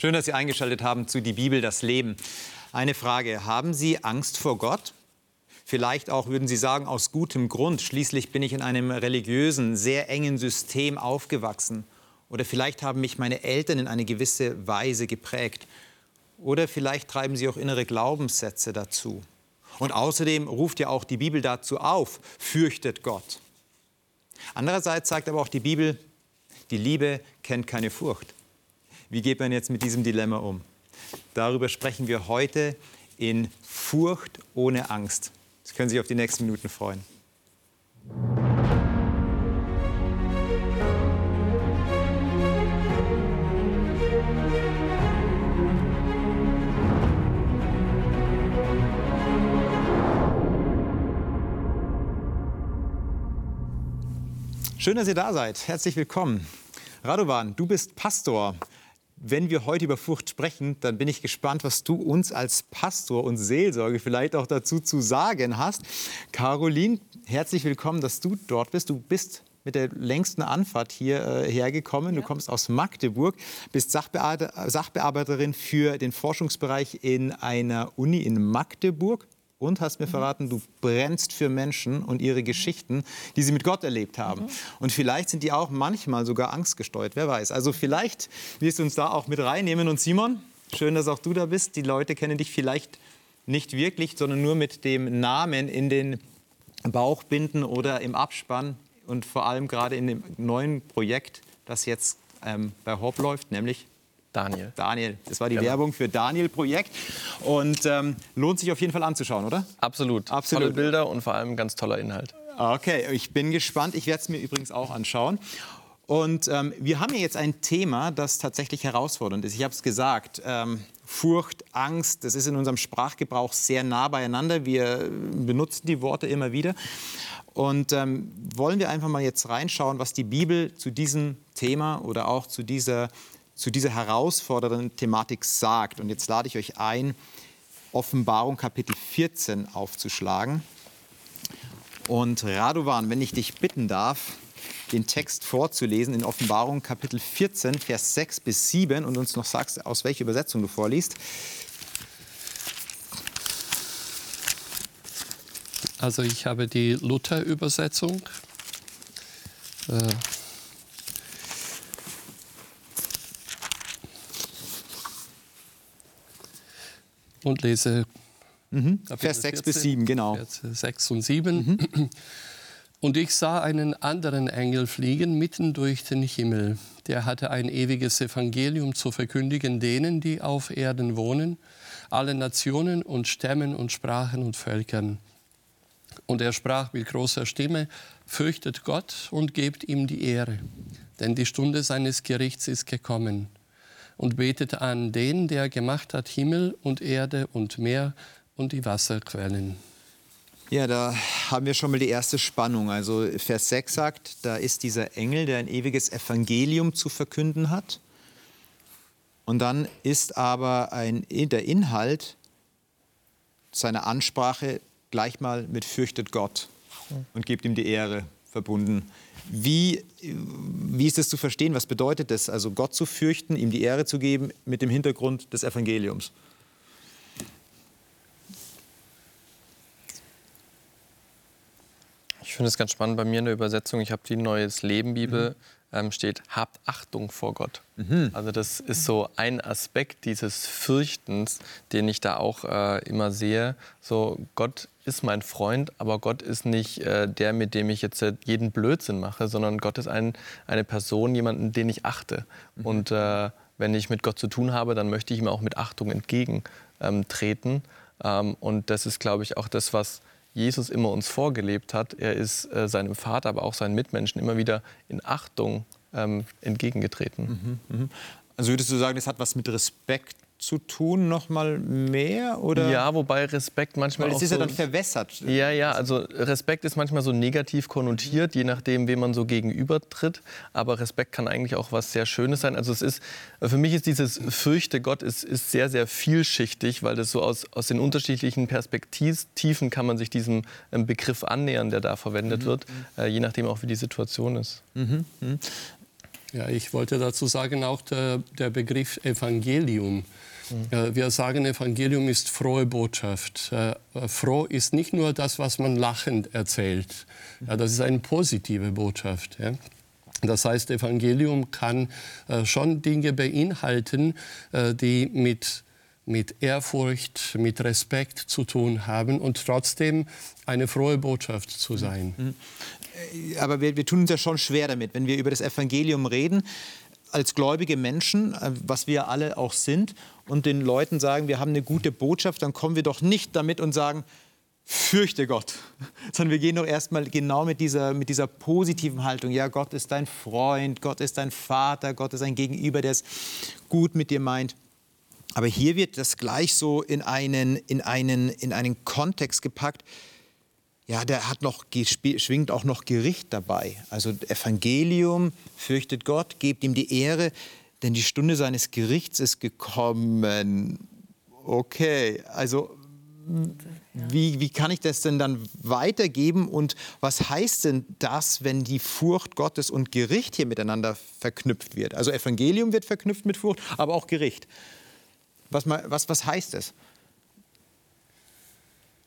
Schön, dass Sie eingeschaltet haben zu Die Bibel, das Leben. Eine Frage, haben Sie Angst vor Gott? Vielleicht auch, würden Sie sagen, aus gutem Grund. Schließlich bin ich in einem religiösen, sehr engen System aufgewachsen. Oder vielleicht haben mich meine Eltern in eine gewisse Weise geprägt. Oder vielleicht treiben Sie auch innere Glaubenssätze dazu. Und außerdem ruft ja auch die Bibel dazu auf, fürchtet Gott. Andererseits sagt aber auch die Bibel, die Liebe kennt keine Furcht. Wie geht man jetzt mit diesem Dilemma um? Darüber sprechen wir heute in Furcht ohne Angst. Sie können sich auf die nächsten Minuten freuen. Schön, dass ihr da seid. Herzlich willkommen. Radovan, du bist Pastor wenn wir heute über Furcht sprechen, dann bin ich gespannt, was du uns als Pastor und Seelsorge vielleicht auch dazu zu sagen hast. Caroline, herzlich willkommen, dass du dort bist. Du bist mit der längsten Anfahrt hierher äh, hergekommen. Ja. Du kommst aus Magdeburg, bist Sachbearbeiterin für den Forschungsbereich in einer Uni in Magdeburg und hast mir verraten, du brennst für Menschen und ihre Geschichten, die sie mit Gott erlebt haben. Mhm. Und vielleicht sind die auch manchmal sogar angstgesteuert, wer weiß. Also vielleicht wirst du uns da auch mit reinnehmen. Und Simon, schön, dass auch du da bist. Die Leute kennen dich vielleicht nicht wirklich, sondern nur mit dem Namen in den Bauchbinden oder im Abspann und vor allem gerade in dem neuen Projekt, das jetzt ähm, bei Hop läuft, nämlich Daniel. Daniel, das war die genau. Werbung für Daniel-Projekt. Und ähm, lohnt sich auf jeden Fall anzuschauen, oder? Absolut. Absolut. Tolle Bilder und vor allem ganz toller Inhalt. Okay, ich bin gespannt. Ich werde es mir übrigens auch anschauen. Und ähm, wir haben hier jetzt ein Thema, das tatsächlich herausfordernd ist. Ich habe es gesagt. Ähm, Furcht, Angst, das ist in unserem Sprachgebrauch sehr nah beieinander. Wir benutzen die Worte immer wieder. Und ähm, wollen wir einfach mal jetzt reinschauen, was die Bibel zu diesem Thema oder auch zu dieser zu dieser herausfordernden Thematik sagt. Und jetzt lade ich euch ein, Offenbarung Kapitel 14 aufzuschlagen. Und Radovan, wenn ich dich bitten darf, den Text vorzulesen in Offenbarung Kapitel 14, Vers 6 bis 7 und uns noch sagst, aus welcher Übersetzung du vorliest. Also ich habe die Luther-Übersetzung. Äh, und lese mhm. Vers 6 bis 7, genau. Vers 6 und 7. Mhm. Und ich sah einen anderen Engel fliegen mitten durch den Himmel. Der hatte ein ewiges Evangelium zu verkündigen denen, die auf Erden wohnen, alle Nationen und Stämmen und Sprachen und Völkern. Und er sprach mit großer Stimme, fürchtet Gott und gebt ihm die Ehre, denn die Stunde seines Gerichts ist gekommen und betet an den, der gemacht hat Himmel und Erde und Meer und die Wasserquellen. Ja, da haben wir schon mal die erste Spannung. Also Vers 6 sagt, da ist dieser Engel, der ein ewiges Evangelium zu verkünden hat. Und dann ist aber ein, der Inhalt seiner Ansprache gleich mal mit fürchtet Gott und gebt ihm die Ehre verbunden. Wie, wie ist das zu verstehen? Was bedeutet das? Also Gott zu fürchten, ihm die Ehre zu geben mit dem Hintergrund des Evangeliums. Ich finde es ganz spannend bei mir in der Übersetzung. Ich habe die Neues Leben Bibel. Mhm ähm, steht, habt Achtung vor Gott. Mhm. Also das ist so ein Aspekt dieses Fürchtens, den ich da auch äh, immer sehe. So, Gott ist mein Freund, aber Gott ist nicht äh, der, mit dem ich jetzt jeden Blödsinn mache, sondern Gott ist ein, eine Person, jemanden, den ich achte. Mhm. Und äh, wenn ich mit Gott zu tun habe, dann möchte ich ihm auch mit Achtung entgegentreten. Ähm, und das ist, glaube ich, auch das, was Jesus immer uns vorgelebt hat. Er ist äh, seinem Vater, aber auch seinen Mitmenschen immer wieder in Achtung ähm, entgegengetreten. Mhm, mh. Also würdest du sagen, das hat was mit Respekt zu tun noch mal mehr oder ja wobei Respekt manchmal Weil es ist so, ja dann verwässert ja ja also Respekt ist manchmal so negativ konnotiert je nachdem wem man so gegenübertritt aber Respekt kann eigentlich auch was sehr Schönes sein also es ist für mich ist dieses fürchte Gott ist, ist sehr sehr vielschichtig weil das so aus, aus den unterschiedlichen Perspektiven kann man sich diesem ähm, Begriff annähern der da verwendet mhm. wird äh, je nachdem auch wie die Situation ist mhm. Mhm. Ja, ich wollte dazu sagen, auch der, der Begriff Evangelium. Mhm. Wir sagen, Evangelium ist frohe Botschaft. Äh, froh ist nicht nur das, was man lachend erzählt. Das ist eine positive Botschaft. Das heißt, Evangelium kann äh, schon Dinge beinhalten, äh, die mit mit Ehrfurcht, mit Respekt zu tun haben und trotzdem eine frohe Botschaft zu sein. Mhm. Äh, aber wir, wir tun uns ja schon schwer damit, wenn wir über das Evangelium reden, als gläubige Menschen, äh, was wir alle auch sind, und den Leuten sagen, wir haben eine gute Botschaft, dann kommen wir doch nicht damit und sagen, fürchte Gott, sondern wir gehen doch erstmal genau mit dieser, mit dieser positiven Haltung. Ja, Gott ist dein Freund, Gott ist dein Vater, Gott ist ein Gegenüber, der es gut mit dir meint. Aber hier wird das gleich so in einen, in einen, in einen Kontext gepackt. Ja, der hat noch, schwingt auch noch Gericht dabei. Also Evangelium, fürchtet Gott, gebt ihm die Ehre, denn die Stunde seines Gerichts ist gekommen. Okay, also wie, wie kann ich das denn dann weitergeben und was heißt denn das, wenn die Furcht Gottes und Gericht hier miteinander verknüpft wird? Also Evangelium wird verknüpft mit Furcht, aber auch Gericht. Was, was, was heißt es?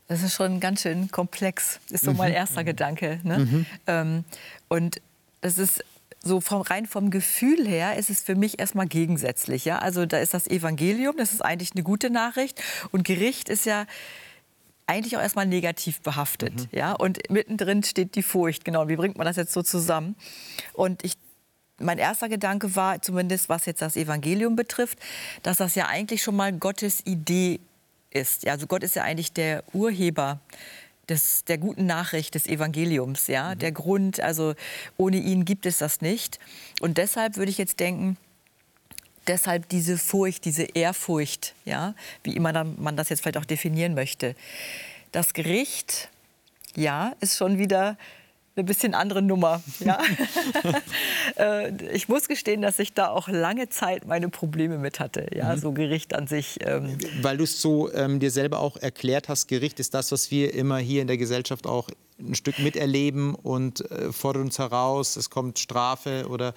Das ist schon ganz schön komplex, ist so mhm. mein erster Gedanke. Ne? Mhm. Ähm, und es ist so vom, rein vom Gefühl her ist es für mich erstmal gegensätzlich. Ja? Also da ist das Evangelium, das ist eigentlich eine gute Nachricht. Und Gericht ist ja eigentlich auch erstmal negativ behaftet. Mhm. Ja? Und mittendrin steht die Furcht. Genau, wie bringt man das jetzt so zusammen? Und ich mein erster Gedanke war, zumindest was jetzt das Evangelium betrifft, dass das ja eigentlich schon mal Gottes Idee ist. Ja, also Gott ist ja eigentlich der Urheber des, der guten Nachricht des Evangeliums. Ja? Mhm. Der Grund, also ohne ihn gibt es das nicht. Und deshalb würde ich jetzt denken, deshalb diese Furcht, diese Ehrfurcht, ja? wie immer man das jetzt vielleicht auch definieren möchte. Das Gericht, ja, ist schon wieder eine bisschen andere Nummer. Ja? Äh, ich muss gestehen, dass ich da auch lange Zeit meine Probleme mit hatte. Ja, mhm. so Gericht an sich. Ähm. Weil du es so ähm, dir selber auch erklärt hast, Gericht ist das, was wir immer hier in der Gesellschaft auch ein Stück miterleben und äh, fordert uns heraus. Es kommt Strafe oder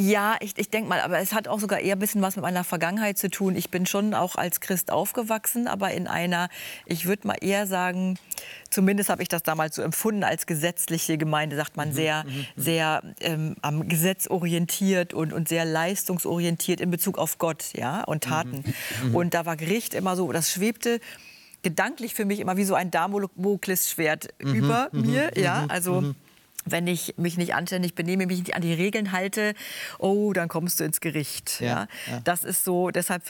ja, ich, ich denke mal, aber es hat auch sogar eher ein bisschen was mit meiner Vergangenheit zu tun. Ich bin schon auch als Christ aufgewachsen, aber in einer, ich würde mal eher sagen, zumindest habe ich das damals so empfunden, als gesetzliche Gemeinde, sagt man, mhm, sehr, mhm, mhm. sehr ähm, am Gesetz orientiert und, und sehr leistungsorientiert in Bezug auf Gott ja, und Taten. Und da war Gericht immer so, das schwebte gedanklich für mich immer wie so ein Damoklesschwert über mir. Ja, also wenn ich mich nicht anständig benehme, mich nicht an die Regeln halte, oh, dann kommst du ins Gericht. Ja, ja. Das ist so, deshalb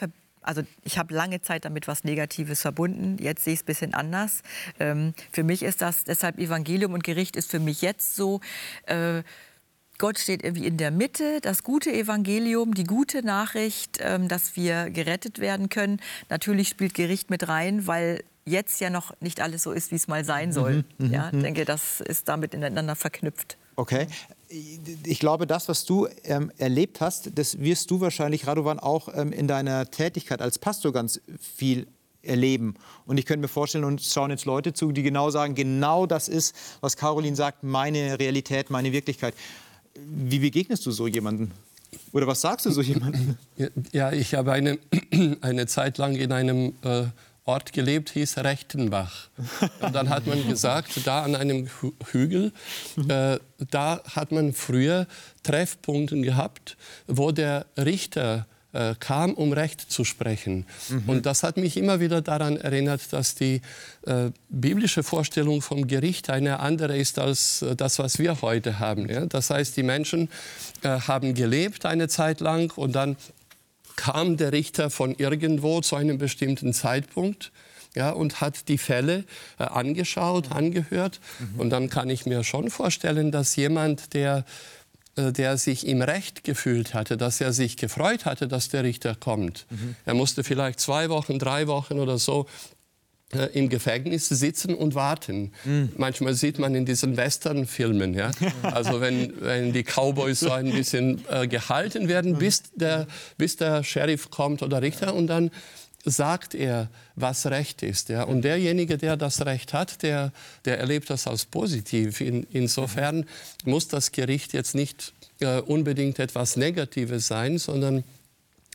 also ich habe lange Zeit damit was Negatives verbunden. Jetzt sehe ich es ein bisschen anders. Ähm, für mich ist das deshalb Evangelium und Gericht ist für mich jetzt so. Äh, Gott steht irgendwie in der Mitte, das gute Evangelium, die gute Nachricht, ähm, dass wir gerettet werden können. Natürlich spielt Gericht mit rein, weil jetzt ja noch nicht alles so ist, wie es mal sein soll. Mhm, mhm ja, ich mhm. denke, das ist damit ineinander verknüpft. Okay. Ich glaube, das, was du ähm, erlebt hast, das wirst du wahrscheinlich, Radovan, auch ähm, in deiner Tätigkeit als Pastor ganz viel erleben. Und ich könnte mir vorstellen, und schauen jetzt Leute zu, die genau sagen, genau das ist, was Caroline sagt, meine Realität, meine Wirklichkeit. Wie begegnest du so jemandem? Oder was sagst du so jemandem? Ja, ich habe eine, eine Zeit lang in einem äh, Ort gelebt, hieß Rechtenbach. Und dann hat man gesagt, da an einem Hügel, äh, da hat man früher Treffpunkte gehabt, wo der Richter äh, kam, um Recht zu sprechen. Mhm. Und das hat mich immer wieder daran erinnert, dass die äh, biblische Vorstellung vom Gericht eine andere ist als äh, das, was wir heute haben. Ja? Das heißt, die Menschen äh, haben gelebt eine Zeit lang und dann kam der Richter von irgendwo zu einem bestimmten Zeitpunkt ja, und hat die Fälle äh, angeschaut, mhm. angehört. Mhm. Und dann kann ich mir schon vorstellen, dass jemand, der, äh, der sich im Recht gefühlt hatte, dass er sich gefreut hatte, dass der Richter kommt. Mhm. Er musste vielleicht zwei Wochen, drei Wochen oder so im Gefängnis sitzen und warten. Mm. Manchmal sieht man in diesen Western-Filmen, ja? also wenn, wenn die Cowboys so ein bisschen äh, gehalten werden, bis der, bis der Sheriff kommt oder Richter und dann sagt er, was Recht ist. Ja? Und derjenige, der das Recht hat, der, der erlebt das als positiv. In, insofern muss das Gericht jetzt nicht äh, unbedingt etwas Negatives sein, sondern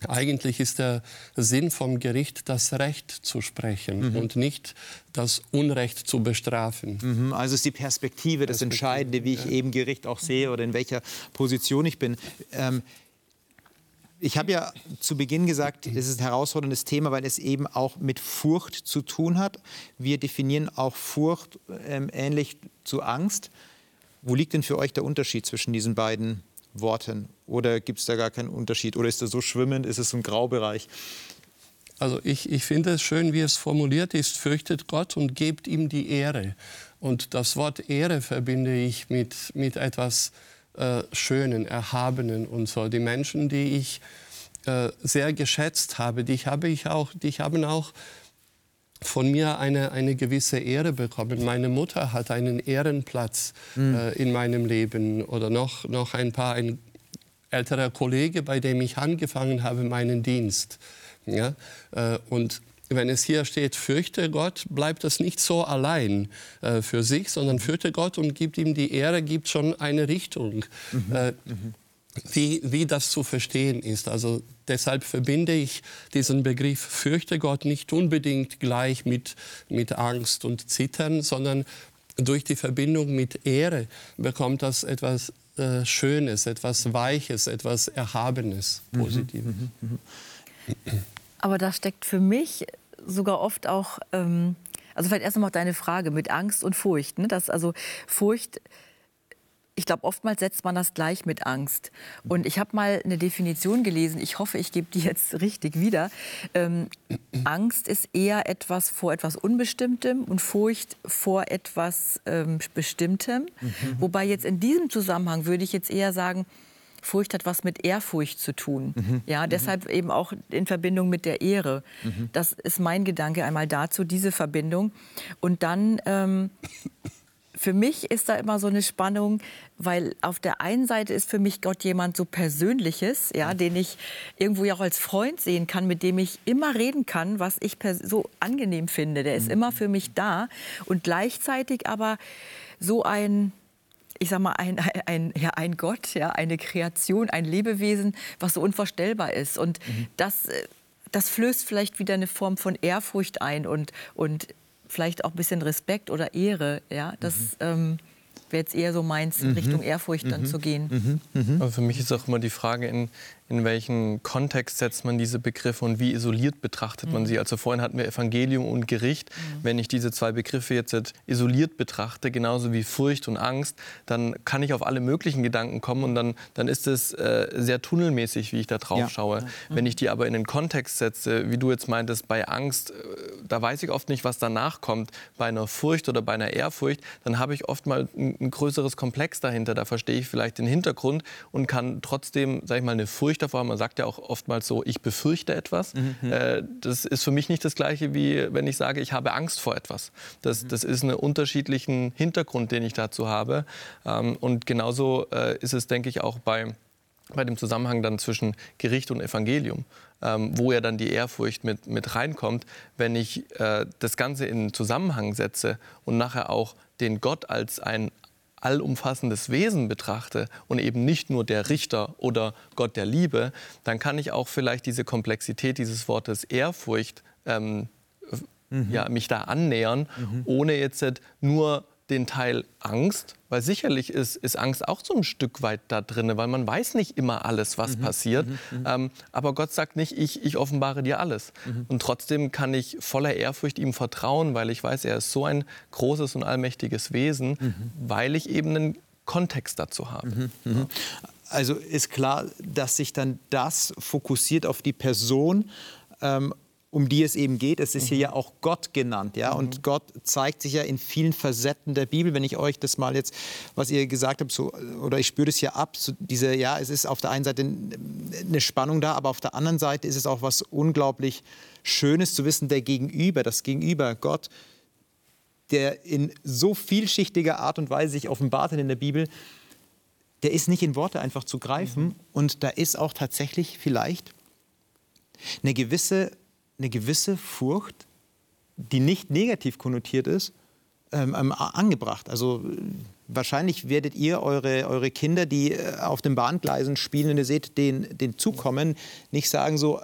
eigentlich ist der Sinn vom Gericht, das Recht zu sprechen mhm. und nicht das Unrecht zu bestrafen. Mhm. Also ist die Perspektive das Entscheidende, wie ich ja. eben Gericht auch sehe oder in welcher Position ich bin. Ähm, ich habe ja zu Beginn gesagt, es ist ein herausforderndes Thema, weil es eben auch mit Furcht zu tun hat. Wir definieren auch Furcht ähm, ähnlich zu Angst. Wo liegt denn für euch der Unterschied zwischen diesen beiden Worten? Oder gibt es da gar keinen Unterschied? Oder ist das so schwimmend? Ist es ein Graubereich? Also ich, ich finde es schön, wie es formuliert ist, fürchtet Gott und gebt ihm die Ehre. Und das Wort Ehre verbinde ich mit, mit etwas äh, Schönen, Erhabenen und so. Die Menschen, die ich äh, sehr geschätzt habe, die, habe ich auch, die haben auch von mir eine, eine gewisse Ehre bekommen. Meine Mutter hat einen Ehrenplatz mhm. äh, in meinem Leben oder noch, noch ein paar, ein älterer Kollege, bei dem ich angefangen habe, meinen Dienst. Ja? Äh, und wenn es hier steht, fürchte Gott, bleibt das nicht so allein äh, für sich, sondern fürchte Gott und gibt ihm die Ehre, gibt schon eine Richtung. Mhm. Äh, mhm wie, wie das zu verstehen ist. Also deshalb verbinde ich diesen Begriff fürchte Gott nicht unbedingt gleich mit, mit Angst und Zittern, sondern durch die Verbindung mit Ehre bekommt das etwas äh, Schönes, etwas Weiches, etwas Erhabenes, mhm. Positives. Mhm, mhm, Aber da steckt für mich sogar oft auch, ähm, also vielleicht erst einmal deine Frage mit Angst und Furcht. Ne? Dass also Furcht ich glaube, oftmals setzt man das gleich mit Angst. Und ich habe mal eine Definition gelesen, ich hoffe, ich gebe die jetzt richtig wieder. Ähm, Angst ist eher etwas vor etwas Unbestimmtem und Furcht vor etwas ähm, Bestimmtem. Mhm. Wobei jetzt in diesem Zusammenhang würde ich jetzt eher sagen, Furcht hat was mit Ehrfurcht zu tun. Mhm. Ja, mhm. deshalb eben auch in Verbindung mit der Ehre. Mhm. Das ist mein Gedanke einmal dazu, diese Verbindung. Und dann ähm, für mich ist da immer so eine Spannung, weil auf der einen Seite ist für mich Gott jemand so Persönliches, ja, den ich irgendwo ja auch als Freund sehen kann, mit dem ich immer reden kann, was ich so angenehm finde. Der ist mhm. immer für mich da und gleichzeitig aber so ein ich sag mal, ein, ein, ja, ein Gott, ja, eine Kreation, ein Lebewesen, was so unvorstellbar ist. Und mhm. das, äh, das flößt vielleicht wieder eine Form von Ehrfurcht ein und, und vielleicht auch ein bisschen Respekt oder Ehre. Ja, das mhm. ähm, wäre jetzt eher so meins, in mhm. Richtung Ehrfurcht dann mhm. zu gehen. Mhm. Mhm. Aber für mich ist auch immer die Frage, in, in welchen Kontext setzt man diese Begriffe und wie isoliert betrachtet man mhm. sie. Also vorhin hatten wir Evangelium und Gericht. Mhm. Wenn ich diese zwei Begriffe jetzt isoliert betrachte, genauso wie Furcht und Angst, dann kann ich auf alle möglichen Gedanken kommen und dann, dann ist es äh, sehr tunnelmäßig, wie ich da drauf ja. schaue. Mhm. Wenn ich die aber in den Kontext setze, wie du jetzt meintest, bei Angst, äh, da weiß ich oft nicht, was danach kommt. Bei einer Furcht oder bei einer Ehrfurcht, dann habe ich oft mal ein, ein größeres Komplex dahinter. Da verstehe ich vielleicht den Hintergrund und kann trotzdem, sage ich mal, eine Furcht Furcht davor Man sagt ja auch oftmals so, ich befürchte etwas. Mhm. Äh, das ist für mich nicht das Gleiche, wie wenn ich sage, ich habe Angst vor etwas. Das, mhm. das ist einen unterschiedlichen Hintergrund, den ich dazu habe. Ähm, und genauso äh, ist es, denke ich, auch bei, bei dem Zusammenhang dann zwischen Gericht und Evangelium. Ähm, wo ja dann die Ehrfurcht mit, mit reinkommt, wenn ich äh, das Ganze in Zusammenhang setze und nachher auch den Gott als ein allumfassendes Wesen betrachte und eben nicht nur der Richter oder Gott der Liebe, dann kann ich auch vielleicht diese Komplexität dieses Wortes Ehrfurcht ähm, mhm. ja, mich da annähern, mhm. ohne jetzt nur den Teil Angst, weil sicherlich ist, ist Angst auch so ein Stück weit da drin, weil man weiß nicht immer alles, was mhm. passiert. Mhm. mhm. Ähm, aber Gott sagt nicht, ich, ich offenbare dir alles. Mhm. Und trotzdem kann ich voller Ehrfurcht ihm vertrauen, weil ich weiß, er ist so ein großes und allmächtiges Wesen, mhm. weil ich eben einen Kontext dazu habe. Mhm. Also ist klar, dass sich dann das fokussiert auf die Person ähm, um die es eben geht. Es ist hier ja auch Gott genannt, ja. Und Gott zeigt sich ja in vielen Facetten der Bibel. Wenn ich euch das mal jetzt, was ihr gesagt habt, so, oder ich spüre das hier ab, so diese, ja, es ist auf der einen Seite eine Spannung da, aber auf der anderen Seite ist es auch was unglaublich Schönes zu wissen, der Gegenüber, das Gegenüber, Gott, der in so vielschichtiger Art und Weise sich offenbart in der Bibel, der ist nicht in Worte einfach zu greifen. Mhm. Und da ist auch tatsächlich vielleicht eine gewisse eine gewisse Furcht, die nicht negativ konnotiert ist, ähm, ähm angebracht. Also wahrscheinlich werdet ihr eure, eure Kinder, die äh, auf den Bahngleisen spielen, wenn ihr seht, den, den zukommen, nicht sagen so,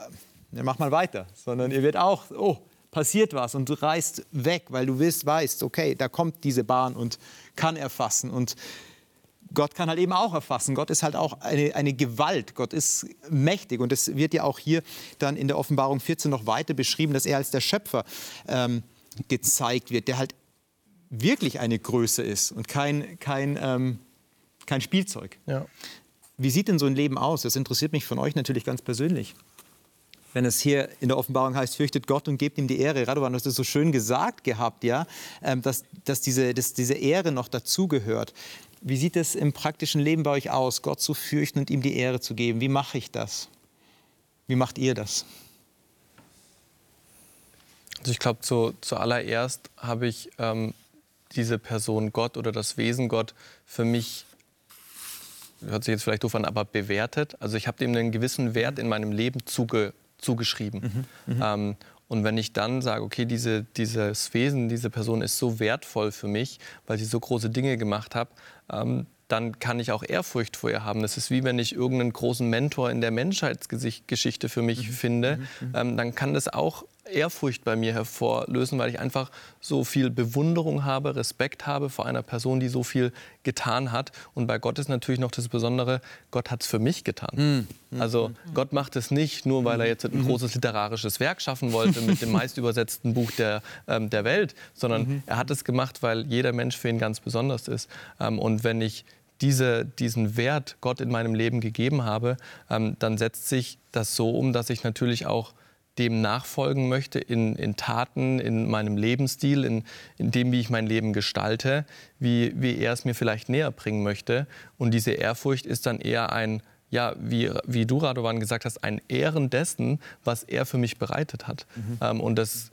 ja, mach mal weiter, sondern ihr werdet auch, oh, passiert was und du reist weg, weil du weißt, okay, da kommt diese Bahn und kann erfassen und Gott kann halt eben auch erfassen. Gott ist halt auch eine, eine Gewalt. Gott ist mächtig. Und es wird ja auch hier dann in der Offenbarung 14 noch weiter beschrieben, dass er als der Schöpfer ähm, gezeigt wird, der halt wirklich eine Größe ist und kein, kein, ähm, kein Spielzeug. Ja. Wie sieht denn so ein Leben aus? Das interessiert mich von euch natürlich ganz persönlich. Wenn es hier in der Offenbarung heißt, fürchtet Gott und gebt ihm die Ehre. Radovan, du hast es so schön gesagt gehabt, ja, ähm, dass, dass, diese, dass diese Ehre noch dazugehört. Wie sieht es im praktischen Leben bei euch aus, Gott zu fürchten und ihm die Ehre zu geben? Wie mache ich das? Wie macht ihr das? Also ich glaube, zu, zuallererst habe ich ähm, diese Person Gott oder das Wesen Gott für mich, hört sich jetzt vielleicht doof an, aber bewertet. Also ich habe dem einen gewissen Wert in meinem Leben zuge, zugeschrieben. Mhm, mhm. ähm, und wenn ich dann sage, okay, diese, dieses Wesen, diese Person ist so wertvoll für mich, weil sie so große Dinge gemacht hat, ähm, dann kann ich auch Ehrfurcht vor ihr haben. Das ist wie wenn ich irgendeinen großen Mentor in der Menschheitsgeschichte für mich mhm. finde, mhm. mhm. ähm, dann kann das auch Ehrfurcht bei mir hervorlösen, weil ich einfach so viel Bewunderung habe, Respekt habe vor einer Person, die so viel getan hat. Und bei Gott ist natürlich noch das Besondere, Gott hat es für mich getan. Mhm. Also Gott macht es nicht nur, weil er jetzt ein großes literarisches Werk schaffen wollte mit dem meistübersetzten Buch der, ähm, der Welt, sondern mhm. er hat es gemacht, weil jeder Mensch für ihn ganz besonders ist. Ähm, und wenn ich diese, diesen Wert Gott in meinem Leben gegeben habe, ähm, dann setzt sich das so um, dass ich natürlich auch dem nachfolgen möchte in, in Taten, in meinem Lebensstil, in, in dem, wie ich mein Leben gestalte, wie, wie er es mir vielleicht näher bringen möchte. Und diese Ehrfurcht ist dann eher ein, ja, wie, wie du, Radovan, gesagt hast, ein Ehren dessen, was er für mich bereitet hat. Mhm. Ähm, und das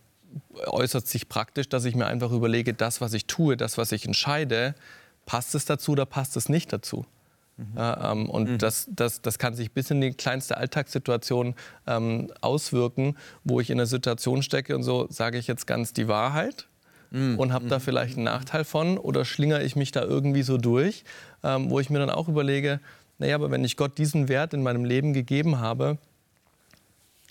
äußert sich praktisch, dass ich mir einfach überlege, das, was ich tue, das, was ich entscheide, passt es dazu oder passt es nicht dazu? Mhm. Ähm, und mhm. das, das, das kann sich bis in die kleinste Alltagssituation ähm, auswirken, wo ich in einer Situation stecke und so sage ich jetzt ganz die Wahrheit mhm. und habe da mhm. vielleicht einen Nachteil von oder schlingere ich mich da irgendwie so durch, ähm, wo ich mir dann auch überlege, naja, aber wenn ich Gott diesen Wert in meinem Leben gegeben habe,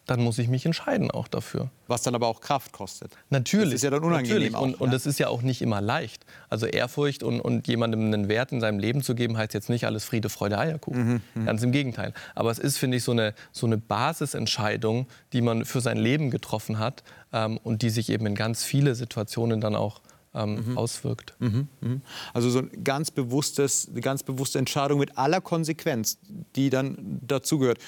dann muss ich mich entscheiden auch dafür. Was dann aber auch Kraft kostet. Natürlich. Das ist ja dann unangenehm auch, und, ja? und das ist ja auch nicht immer leicht. Also Ehrfurcht und, und jemandem einen Wert in seinem Leben zu geben, heißt jetzt nicht alles Friede, Freude, Eierkuchen. Mhm, mhm. Ganz im Gegenteil. Aber es ist, finde ich, so eine, so eine Basisentscheidung, die man für sein Leben getroffen hat ähm, und die sich eben in ganz viele Situationen dann auch ähm, mhm. auswirkt. Mhm. Mhm. Also so ein ganz bewusstes, eine ganz bewusste Entscheidung mit aller Konsequenz, die dann dazugehört.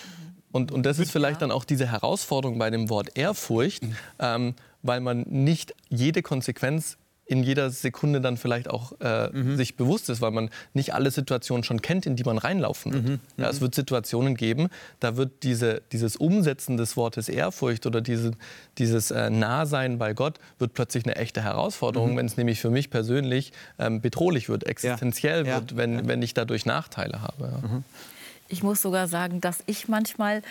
Und, und das ist vielleicht dann auch diese Herausforderung bei dem Wort Ehrfurcht, mhm. ähm, weil man nicht jede Konsequenz in jeder Sekunde dann vielleicht auch äh, mhm. sich bewusst ist, weil man nicht alle Situationen schon kennt, in die man reinlaufen wird. Mhm. Ja, es wird Situationen geben, da wird diese, dieses Umsetzen des Wortes Ehrfurcht oder diese, dieses äh, Nahsein bei Gott wird plötzlich eine echte Herausforderung, mhm. wenn es nämlich für mich persönlich ähm, bedrohlich wird, existenziell ja. wird, wenn, wenn ich dadurch Nachteile habe. Mhm. Ich muss sogar sagen, dass ich manchmal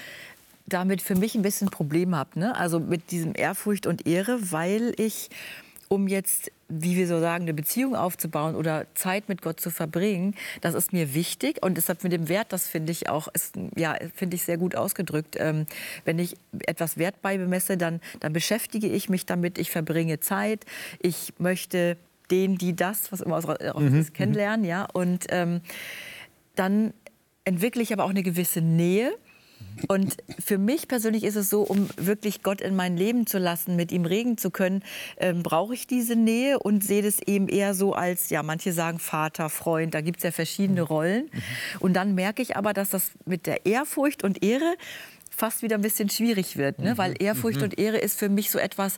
damit für mich ein bisschen Problem habe. Ne? Also mit diesem Ehrfurcht und Ehre, weil ich, um jetzt, wie wir so sagen, eine Beziehung aufzubauen oder Zeit mit Gott zu verbringen, das ist mir wichtig. Und deshalb mit dem Wert, das finde ich auch, ist, ja, finde ich sehr gut ausgedrückt. Ähm, wenn ich etwas Wert beimesse, dann, dann beschäftige ich mich damit, ich verbringe Zeit, ich möchte den, die das, was immer aus, aus mhm. mhm. kennenlernen, ja. Und ähm, dann entwickle ich aber auch eine gewisse Nähe. Und für mich persönlich ist es so, um wirklich Gott in mein Leben zu lassen, mit ihm reden zu können, ähm, brauche ich diese Nähe und sehe das eben eher so als, ja, manche sagen Vater, Freund, da gibt es ja verschiedene Rollen. Und dann merke ich aber, dass das mit der Ehrfurcht und Ehre fast wieder ein bisschen schwierig wird, ne? weil Ehrfurcht und Ehre ist für mich so etwas,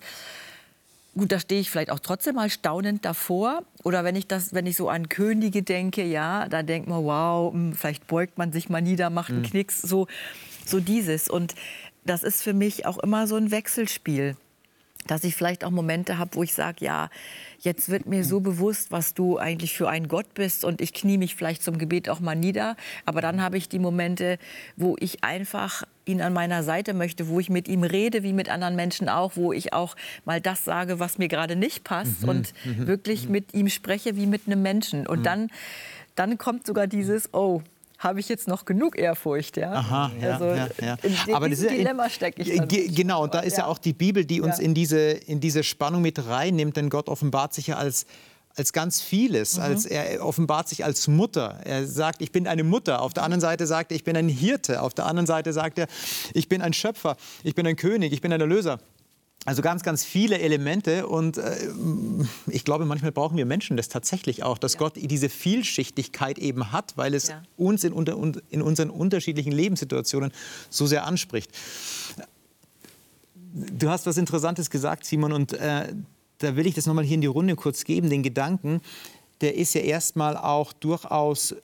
Gut, da stehe ich vielleicht auch trotzdem mal staunend davor. Oder wenn ich, das, wenn ich so an Könige denke, ja, da denkt man, wow, hm, vielleicht beugt man sich mal nieder, macht einen mhm. Knicks, so, so dieses. Und das ist für mich auch immer so ein Wechselspiel. Dass ich vielleicht auch Momente habe, wo ich sage, ja, jetzt wird mir so bewusst, was du eigentlich für ein Gott bist und ich knie mich vielleicht zum Gebet auch mal nieder. Aber dann habe ich die Momente, wo ich einfach ihn an meiner Seite möchte, wo ich mit ihm rede, wie mit anderen Menschen auch, wo ich auch mal das sage, was mir gerade nicht passt mhm. und mhm. wirklich mhm. mit ihm spreche wie mit einem Menschen. Und mhm. dann, dann kommt sogar dieses, oh, habe ich jetzt noch genug Ehrfurcht, ja? Aha, ja, also ja, ja. in Aber diesem Dilemma stecke ich. Dann genau, und da ist ja. auch die Bibel, die uns in, diese, in diese Spannung mit reinnimmt, denn Gott offenbart sich ja als als ganz vieles. Mhm. Als er offenbart sich als Mutter. Er sagt, ich bin eine Mutter. Auf der anderen Seite sagt er, ich bin ein Hirte. Auf der anderen Seite sagt er, ich bin ein Schöpfer. Ich bin ein König. Ich bin ein Erlöser. Also ganz, ganz viele Elemente und äh, ich glaube, manchmal brauchen wir Menschen das tatsächlich auch, dass ja. Gott diese Vielschichtigkeit eben hat, weil es ja. uns in, unter, in unseren unterschiedlichen Lebenssituationen so sehr anspricht. Du hast was Interessantes gesagt, Simon, und äh, da will ich das nochmal hier in die Runde kurz geben, den Gedanken, der ist ja erstmal auch durchaus äh,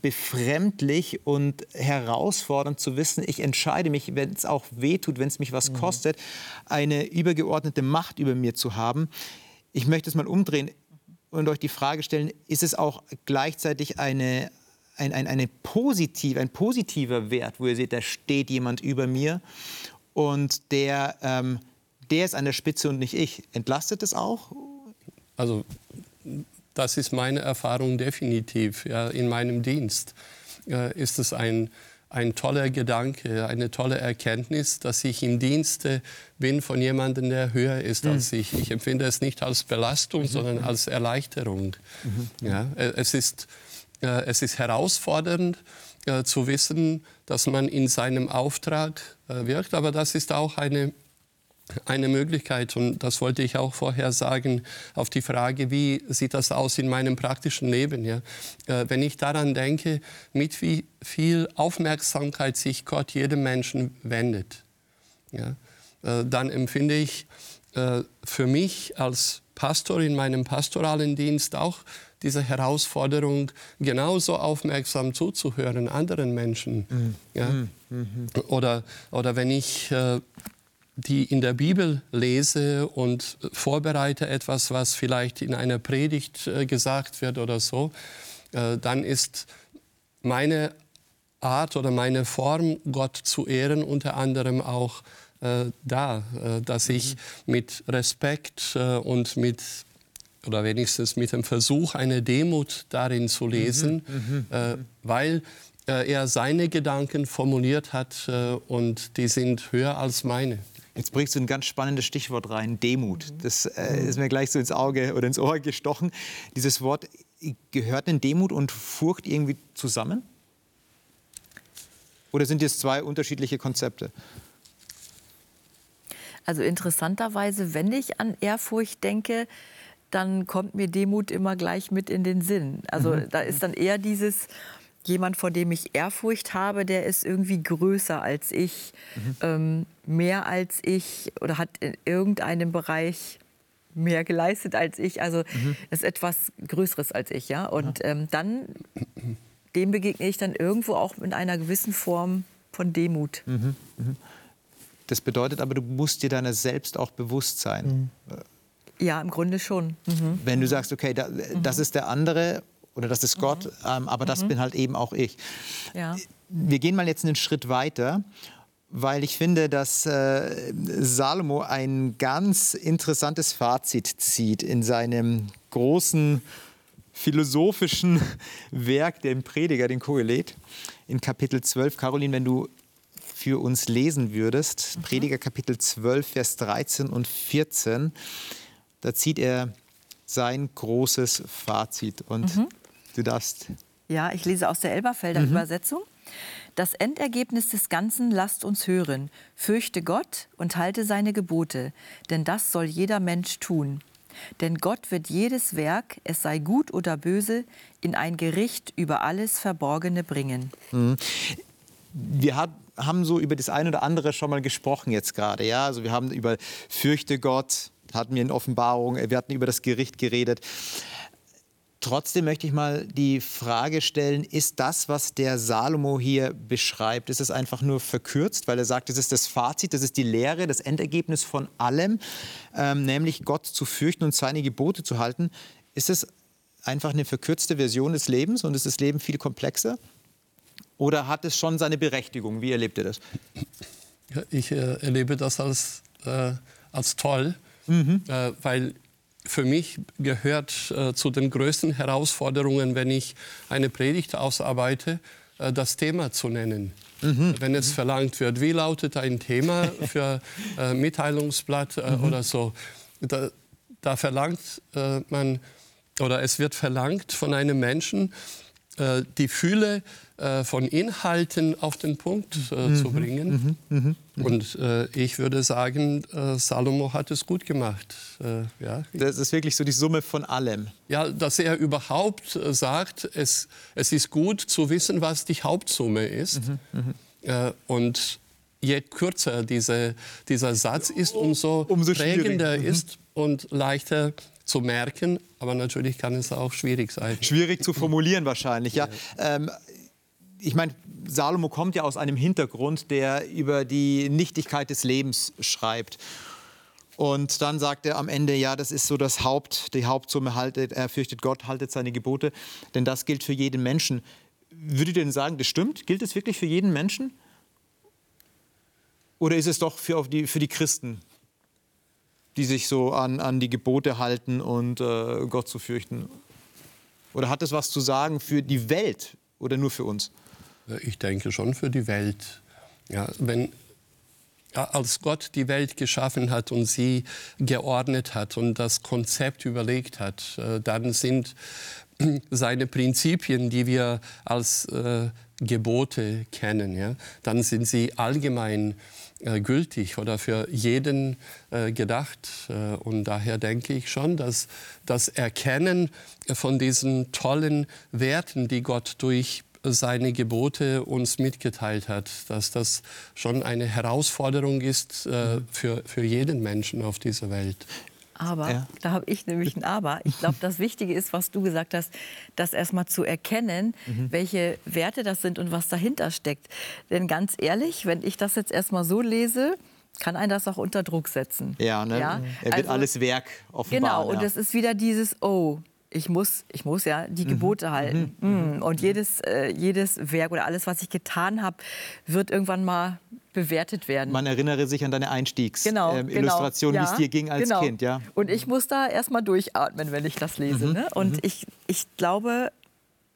befremdlich und herausfordernd zu wissen, ich entscheide mich, wenn es auch wehtut, wenn es mich was mhm. kostet, eine übergeordnete Macht über mir zu haben. Ich möchte es mal umdrehen und euch die Frage stellen, ist es auch gleichzeitig eine, ein, ein, eine positive, ein positiver Wert, wo ihr seht, da steht jemand über mir und der ähm, der ist an der Spitze und nicht ich. Entlastet es auch? Also das ist meine Erfahrung definitiv. Ja, in meinem Dienst äh, ist es ein, ein toller Gedanke, eine tolle Erkenntnis, dass ich im Dienste bin von jemandem, der höher ist mhm. als ich. Ich empfinde es nicht als Belastung, mhm. sondern als Erleichterung. Mhm. Ja, äh, es, ist, äh, es ist herausfordernd äh, zu wissen, dass man in seinem Auftrag äh, wirkt, aber das ist auch eine eine Möglichkeit, und das wollte ich auch vorher sagen, auf die Frage, wie sieht das aus in meinem praktischen Leben. Ja? Äh, wenn ich daran denke, mit wie viel Aufmerksamkeit sich Gott jedem Menschen wendet, ja? äh, dann empfinde ich äh, für mich als Pastor in meinem pastoralen Dienst auch diese Herausforderung, genauso aufmerksam zuzuhören anderen Menschen. Mhm. Ja? Mhm. mhm. Oder, oder wenn ich äh, die in der Bibel lese und vorbereite etwas, was vielleicht in einer Predigt äh, gesagt wird oder so, äh, dann ist meine Art oder meine Form, Gott zu ehren, unter anderem auch äh, da, dass ich mhm. mit Respekt und mit oder wenigstens mit dem Versuch, eine Demut darin zu lesen, mhm, mhm, äh, weil er seine Gedanken formuliert hat und die sind höher als meine. Jetzt bringst du ein ganz spannendes Stichwort rein, Demut. Das äh, ist mir gleich so ins Auge oder ins Ohr gestochen. Dieses Wort, gehört denn Demut und Furcht irgendwie zusammen? Oder sind das zwei unterschiedliche Konzepte? Also interessanterweise, wenn ich an Ehrfurcht denke, dann kommt mir Demut immer gleich mit in den Sinn. Also mhm. da ist dann eher dieses, jemand, vor dem ich Ehrfurcht habe, der ist irgendwie größer als ich, mhm. ähm, mehr als ich oder hat in irgendeinem Bereich mehr geleistet als ich. Also mhm. ist etwas Größeres als ich, ja. Und ähm, dann dem begegne ich dann irgendwo auch in einer gewissen Form von Demut. Mhm. mhm. Das bedeutet aber, du musst dir deiner selbst auch bewusst sein. Mhm. Ja, im Grunde schon. Mhm. Wenn du sagst, okay, da, das ist der andere oder das ist Gott, mhm. ähm, aber das mhm. bin halt eben auch ich. Ja. Wir gehen mal jetzt einen Schritt weiter, weil ich finde, dass äh, Salomo ein ganz interessantes Fazit zieht in seinem großen philosophischen Werk, dem Prediger, den Kohelet, in Kapitel 12. Caroline, wenn du für uns lesen würdest, mhm. Prediger Kapitel 12, Vers 13 und 14, da zieht er sein großes Fazit. Und mhm. Du darfst. Ja, ich lese aus der Elberfelder mhm. Übersetzung. Das Endergebnis des Ganzen lasst uns hören. Fürchte Gott und halte seine Gebote, denn das soll jeder Mensch tun. Denn Gott wird jedes Werk, es sei gut oder böse, in ein Gericht über alles Verborgene bringen. Mhm. Wir haben so über das eine oder andere schon mal gesprochen jetzt gerade. Ja? Also wir haben über Fürchte Gott, hatten wir in Offenbarung, wir hatten über das Gericht geredet. Trotzdem möchte ich mal die Frage stellen, ist das, was der Salomo hier beschreibt, ist es einfach nur verkürzt, weil er sagt, das ist das Fazit, das ist die Lehre, das Endergebnis von allem, ähm, nämlich Gott zu fürchten und seine Gebote zu halten. Ist es einfach eine verkürzte Version des Lebens und ist das Leben viel komplexer? Oder hat es schon seine Berechtigung? Wie erlebt ihr das? Ja, ich äh, erlebe das als, äh, als toll, mhm. äh, weil für mich gehört äh, zu den größten Herausforderungen, wenn ich eine Predigt ausarbeite, äh, das Thema zu nennen. Mhm. Wenn es verlangt wird, wie lautet ein Thema für äh, Mitteilungsblatt mhm. oder so, da, da verlangt man oder es wird verlangt von einem Menschen, äh, die Fülle äh, von Inhalten auf den Punkt äh, mhm. zu bringen. Mhm. Mhm. mhm. Und äh, ich würde sagen, äh, Salomo hat es gut gemacht. Äh, ja. Das ist wirklich so die Summe von allem. Ja, dass er überhaupt sagt, es, es ist gut zu wissen, was die Hauptsumme ist. Mhm. Mhm. und je kürzer diese, dieser Satz ist, umso, umso prägender ist und leichter zu merken, aber natürlich kann es auch schwierig sein. Schwierig zu formulieren wahrscheinlich, ja. Ähm, ich meine, Salomo kommt ja aus einem Hintergrund, der über die Nichtigkeit des Lebens schreibt. Und dann sagt er am Ende, ja, das ist so das Haupt, die Hauptsumme, haltet, er fürchtet Gott, haltet seine Gebote, denn das gilt für jeden Menschen. Würdet ihr denn sagen, das stimmt? Gilt es wirklich für jeden Menschen? Oder ist es doch für, die, für die Christen die sich so an, an die Gebote halten und äh, Gott zu fürchten? Oder hat es was zu sagen für die Welt oder nur für uns? Ich denke schon für die Welt. Ja, wenn, als Gott die Welt geschaffen hat und sie geordnet hat und das Konzept überlegt hat, äh, dann sind seine Prinzipien, die wir als äh, Gebote kennen, ja, dann sind sie allgemein äh, gültig oder für jeden äh, gedacht. Äh, und daher denke ich schon, dass das Erkennen von diesen tollen Werten, die Gott durch seine Gebote uns mitgeteilt hat, dass das schon eine Herausforderung ist äh, für, für jeden Menschen auf dieser Welt. Aber, ja. da habe ich nämlich ein Aber. Ich glaube, das Wichtige ist, was du gesagt hast, das erstmal zu erkennen, mhm. welche Werte das sind und was dahinter steckt. Denn ganz ehrlich, wenn ich das jetzt erstmal so lese, kann einen das auch unter Druck setzen. Ja, ne? ja? er wird also, alles Werk offenbar. Genau, und es ist wieder dieses, oh, ich muss, ich muss ja die mhm. Gebote mhm. halten. Mhm. Und jedes, äh, jedes Werk oder alles, was ich getan habe, wird irgendwann mal bewertet werden. Man erinnere sich an deine Einstiegsillustration, genau, äh, genau, wie es dir ging als genau. Kind. Ja? Und ich muss da erst mal durchatmen, wenn ich das lese. Mhm. Ne? Und mhm. ich, ich glaube,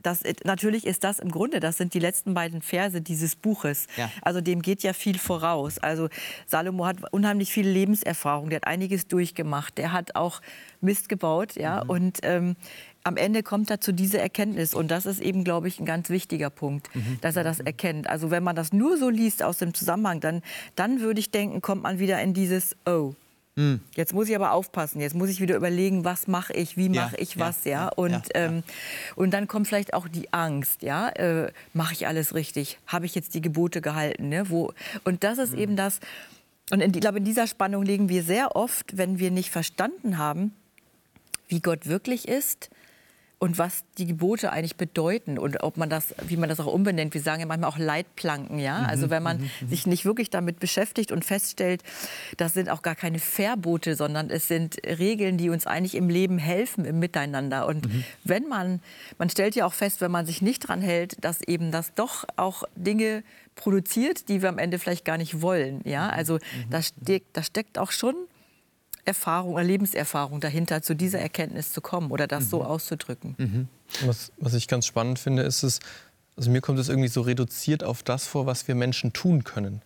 das, natürlich ist das im Grunde, das sind die letzten beiden Verse dieses Buches. Ja. Also dem geht ja viel voraus. Also Salomo hat unheimlich viel Lebenserfahrung, der hat einiges durchgemacht, der hat auch Mist gebaut, ja. Mhm. Und ähm, am Ende kommt er zu dieser Erkenntnis. Und das ist eben, glaube ich, ein ganz wichtiger Punkt, mhm. dass er das erkennt. Also wenn man das nur so liest aus dem Zusammenhang, dann, dann würde ich denken, kommt man wieder in dieses Oh. Hm. Jetzt muss ich aber aufpassen. Jetzt muss ich wieder überlegen, was mache ich, wie mache ja, ich was, ja. ja? Und, ja, ähm, und dann kommt vielleicht auch die Angst, ja. Äh, mache ich alles richtig? Habe ich jetzt die Gebote gehalten? Ne? Wo, und das ist hm. eben das. Und in, ich glaube, in dieser Spannung liegen wir sehr oft, wenn wir nicht verstanden haben, wie Gott wirklich ist, und was die Gebote eigentlich bedeuten und ob man das, wie man das auch umbenennt. Wir sagen ja manchmal auch Leitplanken, ja. Mhm, also wenn man mhm, mhm. sich nicht wirklich damit beschäftigt und feststellt, das sind auch gar keine Verbote, sondern es sind Regeln, die uns eigentlich im Leben helfen, im Miteinander. Und mhm. wenn man, man stellt ja auch fest, wenn man sich nicht dran hält, dass eben das doch auch Dinge produziert, die wir am Ende vielleicht gar nicht wollen, ja. Also da steckt, da steckt auch schon Erfahrung oder Lebenserfahrung dahinter, zu dieser Erkenntnis zu kommen oder das mhm. so auszudrücken. Mhm. Was, was ich ganz spannend finde, ist es, also mir kommt es irgendwie so reduziert auf das vor, was wir Menschen tun können.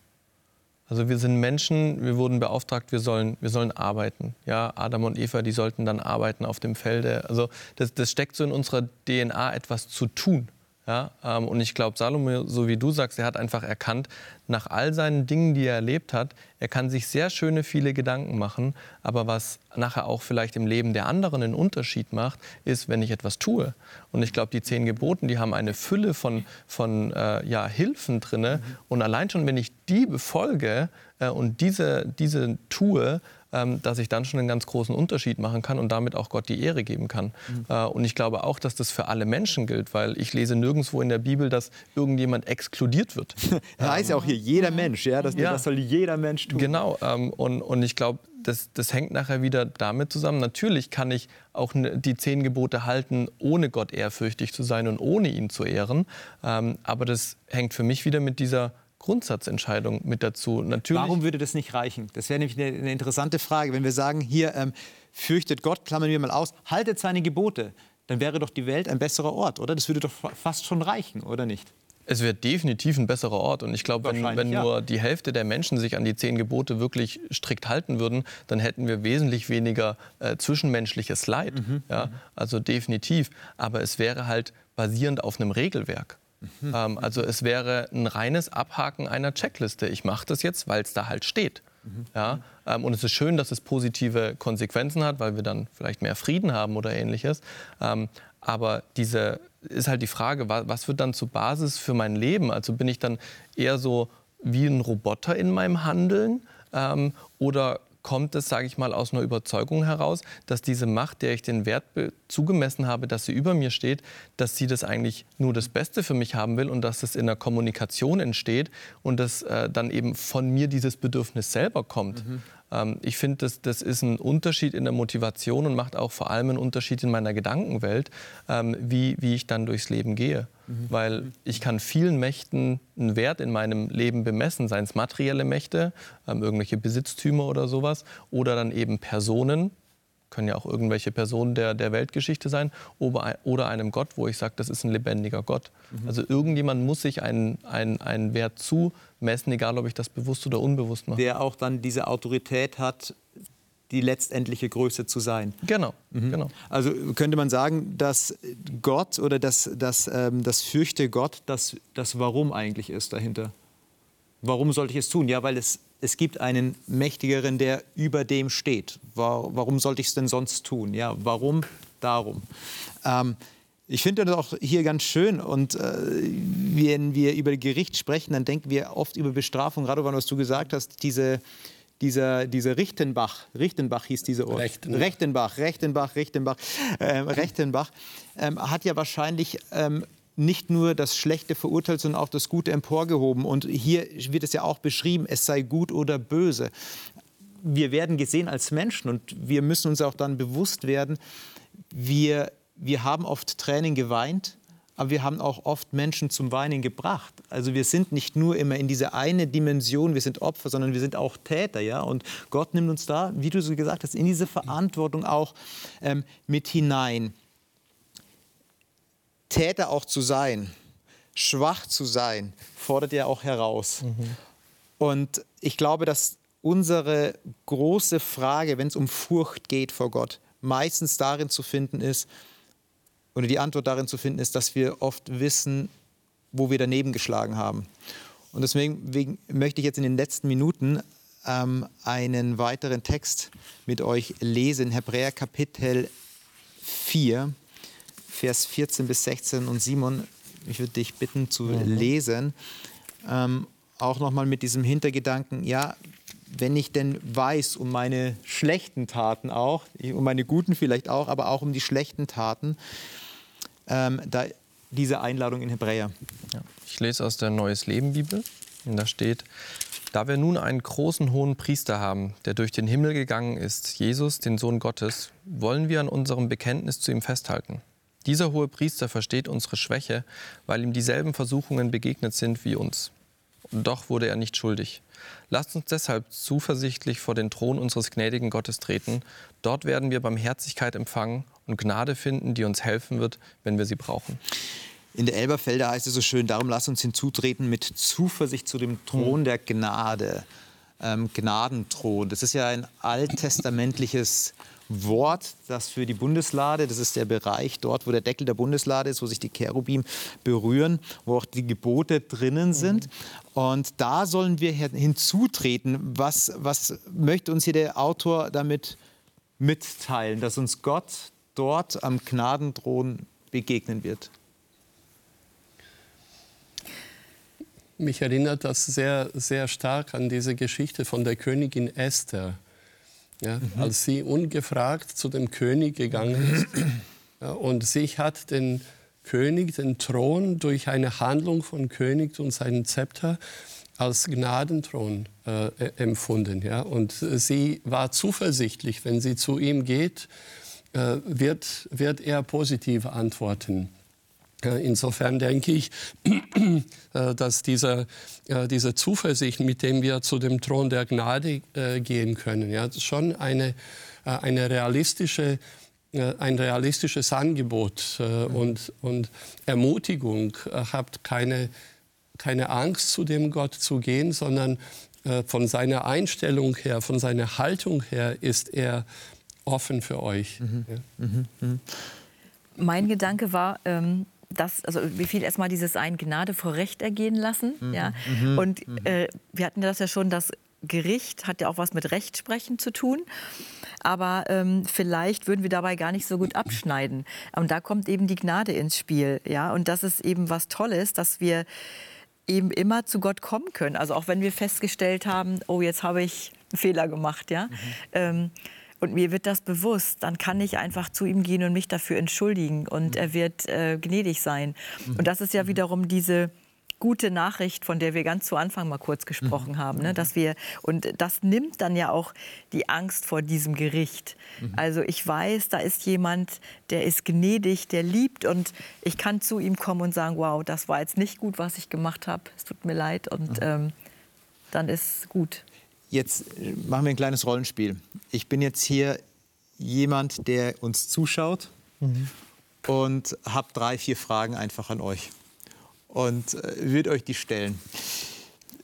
Also wir sind Menschen, wir wurden beauftragt, wir sollen, wir sollen arbeiten. Ja, Adam und Eva, die sollten dann arbeiten auf dem Felde. Also das, das steckt so in unserer DNA, etwas zu tun. Ja, ähm, und ich glaube, Salome, so wie du sagst, er hat einfach erkannt, nach all seinen Dingen, die er erlebt hat, er kann sich sehr schöne, viele Gedanken machen. Aber was nachher auch vielleicht im Leben der anderen einen Unterschied macht, ist, wenn ich etwas tue. Und ich glaube, die zehn Geboten, die haben eine Fülle von, von äh, ja, Hilfen drin. Mhm. Und allein schon, wenn ich die befolge äh, und diese, diese tue, dass ich dann schon einen ganz großen Unterschied machen kann und damit auch Gott die Ehre geben kann. Mhm. Äh, und ich glaube auch, dass das für alle Menschen gilt, weil ich lese nirgendwo in der Bibel, dass irgendjemand exkludiert wird. da heißt ja auch hier jeder Mensch, ja, das, ja. das soll jeder Mensch tun. Genau, ähm, und, und ich glaube, das, das hängt nachher wieder damit zusammen. Natürlich kann ich auch die zehn Gebote halten, ohne Gott ehrfürchtig zu sein und ohne ihn zu ehren. Ähm, aber das hängt für mich wieder mit dieser Grundsatzentscheidung mit dazu. Natürlich Warum würde das nicht reichen? Das wäre nämlich eine, eine, interessante Frage. Wenn wir sagen, hier ähm, fürchtet Gott, klammern wir mal aus, haltet seine Gebote, dann wäre doch die Welt ein besserer Ort, oder? Das würde doch fast schon reichen, oder nicht? Es wäre definitiv ein besserer Ort. Und ich glaube, wenn, wenn ja. nur die Hälfte der Menschen sich an die zehn Gebote wirklich strikt halten würden, dann hätten wir wesentlich weniger äh, zwischenmenschliches Leid. Mhm. Ja? Mhm. Also definitiv. Aber es wäre halt basierend auf einem Regelwerk. Mhm. Ähm, also es wäre ein reines Abhaken einer Checkliste. Ich mache das jetzt, weil es da halt steht. Mhm. Ja? Ähm, und es ist schön, dass es positive Konsequenzen hat, weil wir dann vielleicht mehr Frieden haben oder ähnliches. Ähm, aber diese ist halt die Frage, was wird dann zur Basis für mein Leben? Also bin ich dann eher so wie ein Roboter in meinem Handeln ähm, oder kommt es, sage ich mal, aus einer Überzeugung heraus, dass diese Macht, der ich den Wert zugemessen habe, dass sie über mir steht, dass sie das eigentlich nur das Beste für mich haben will und dass es in der Kommunikation entsteht und dass äh, dann eben von mir dieses Bedürfnis selber kommt. Mhm. Ähm, ich finde, das, das ist ein Unterschied in der Motivation und macht auch vor allem einen Unterschied in meiner Gedankenwelt, ähm, wie, wie ich dann durchs Leben gehe. Mhm. Weil ich kann vielen Mächten einen Wert in meinem Leben bemessen, seien es materielle Mächte, ähm, irgendwelche Besitztümer oder sowas, oder dann eben Personen, können ja auch irgendwelche Personen der, der Weltgeschichte sein, oder einem Gott, wo ich sage, das ist ein lebendiger Gott. Mhm. Also irgendjemand muss sich einen, einen, einen Wert zumessen, egal ob ich das bewusst oder unbewusst mache. Der auch dann diese Autorität hat, die letztendliche Größe zu sein. Genau, mhm. genau. Also könnte man sagen, dass Gott oder das, das, ähm, das Fürchte Gott das, das Warum eigentlich ist dahinter. Warum sollte ich es tun? Ja, weil es es gibt einen Mächtigeren, der über dem steht. Warum sollte ich es denn sonst tun? Ja, warum? Darum. Ähm, ich finde das auch hier ganz schön. Und äh, wenn wir über Gericht sprechen, dann denken wir oft über Bestrafung. Radovan, was du gesagt hast, diese, dieser, dieser Richtenbach, Richtenbach hieß dieser Ort. Rechtenbach, Rechtenbach, Rechtenbach, Rechtenbach, äh, Rechtenbach ähm, hat ja wahrscheinlich ähm, nicht nur das Schlechte verurteilt, sondern auch das Gute emporgehoben. Und hier wird es ja auch beschrieben, es sei gut oder böse. Wir werden gesehen als Menschen und wir müssen uns auch dann bewusst werden, wir, wir haben oft Tränen geweint, aber wir haben auch oft Menschen zum Weinen gebracht. Also wir sind nicht nur immer in diese eine Dimension, wir sind Opfer, sondern wir sind auch Täter. Ja? Und Gott nimmt uns da, wie du so gesagt hast, in diese Verantwortung auch ähm, mit hinein. Täter auch zu sein, schwach zu sein, fordert er auch heraus. Mhm. Und ich glaube, dass unsere große Frage, wenn es um Furcht geht vor Gott, meistens darin zu finden ist, oder die Antwort darin zu finden ist, dass wir oft wissen, wo wir daneben geschlagen haben. Und deswegen möchte ich jetzt in den letzten Minuten ähm, einen weiteren Text mit euch lesen, Hebräer Kapitel 4. Vers 14 bis 16. Und Simon, ich würde dich bitten zu mhm. lesen, ähm, auch nochmal mit diesem Hintergedanken, ja, wenn ich denn weiß um meine schlechten Taten auch, um meine guten vielleicht auch, aber auch um die schlechten Taten, ähm, da diese Einladung in Hebräer. Ja, ich lese aus der Neues Leben Bibel und da steht, da wir nun einen großen hohen Priester haben, der durch den Himmel gegangen ist, Jesus, den Sohn Gottes, wollen wir an unserem Bekenntnis zu ihm festhalten. Dieser hohe Priester versteht unsere Schwäche, weil ihm dieselben Versuchungen begegnet sind wie uns. Und doch wurde er nicht schuldig. Lasst uns deshalb zuversichtlich vor den Thron unseres gnädigen Gottes treten. Dort werden wir Barmherzigkeit empfangen und Gnade finden, die uns helfen wird, wenn wir sie brauchen. In der Elberfelder heißt es so schön, darum lasst uns hinzutreten mit Zuversicht zu dem Thron der Gnade. Ähm, Gnadenthron. Das ist ja ein alttestamentliches Wort, das für die Bundeslade, das ist der Bereich dort, wo der Deckel der Bundeslade ist, wo sich die Cherubim berühren, wo auch die Gebote drinnen sind. Und da sollen wir hinzutreten. Was, was möchte uns hier der Autor damit mitteilen, dass uns Gott dort am Gnadenthron begegnen wird? Mich erinnert das sehr, sehr stark an diese Geschichte von der Königin Esther ja, mhm. als sie ungefragt zu dem König gegangen ist. Ja, und sich hat den König, den Thron, durch eine Handlung von König und seinen Zepter als Gnadenthron äh, empfunden. Ja? Und sie war zuversichtlich, wenn sie zu ihm geht, wird, wird er positiv antworten. Äh, insofern denke ich, äh, dass diese, äh, diese Zuversicht, mit dem wir zu dem Thron der Gnade gehen können, ja, schon eine, eine realistische, ein realistisches Angebot und, und Ermutigung. Habt keine, keine Angst, zu dem Gott zu gehen, sondern von seiner Einstellung her, von seiner Haltung her ist er offen für euch. Mhm. Ja. Mhm. Mhm. Mein Gedanke war, ähm das, also wie viel erstmal dieses ein Gnade vor Recht ergehen lassen. Mhm. Ja? Mhm. Und mhm. äh, wir hatten das ja schon, das Gericht hat ja auch was mit Rechtsprechen zu tun. Aber ähm, vielleicht würden wir dabei gar nicht so gut abschneiden. Und da kommt eben die Gnade ins Spiel. Ja? Und das ist eben was Tolles, dass wir eben immer zu Gott kommen können. Also auch wenn wir festgestellt haben, oh, jetzt habe ich einen Fehler gemacht. Ja? Mhm. Ähm, und mir wird das bewusst, dann kann ich einfach zu ihm gehen und mich dafür entschuldigen und er wird äh, gnädig sein. Und das ist ja wiederum diese gute Nachricht, von der wir ganz zu Anfang mal kurz gesprochen mhm. haben, ne? dass wir und das nimmt dann ja auch die Angst vor diesem Gericht. Mhm. Also ich weiß, da ist jemand, der ist gnädig, der liebt und ich kann zu ihm kommen und sagen, wow, das war jetzt nicht gut, was ich gemacht habe. Es tut mir leid und mhm. ähm, dann ist gut. Jetzt äh, machen wir ein kleines Rollenspiel. Ich bin jetzt hier jemand, der uns zuschaut mhm. und habe drei, vier Fragen einfach an euch und äh, würde euch die stellen.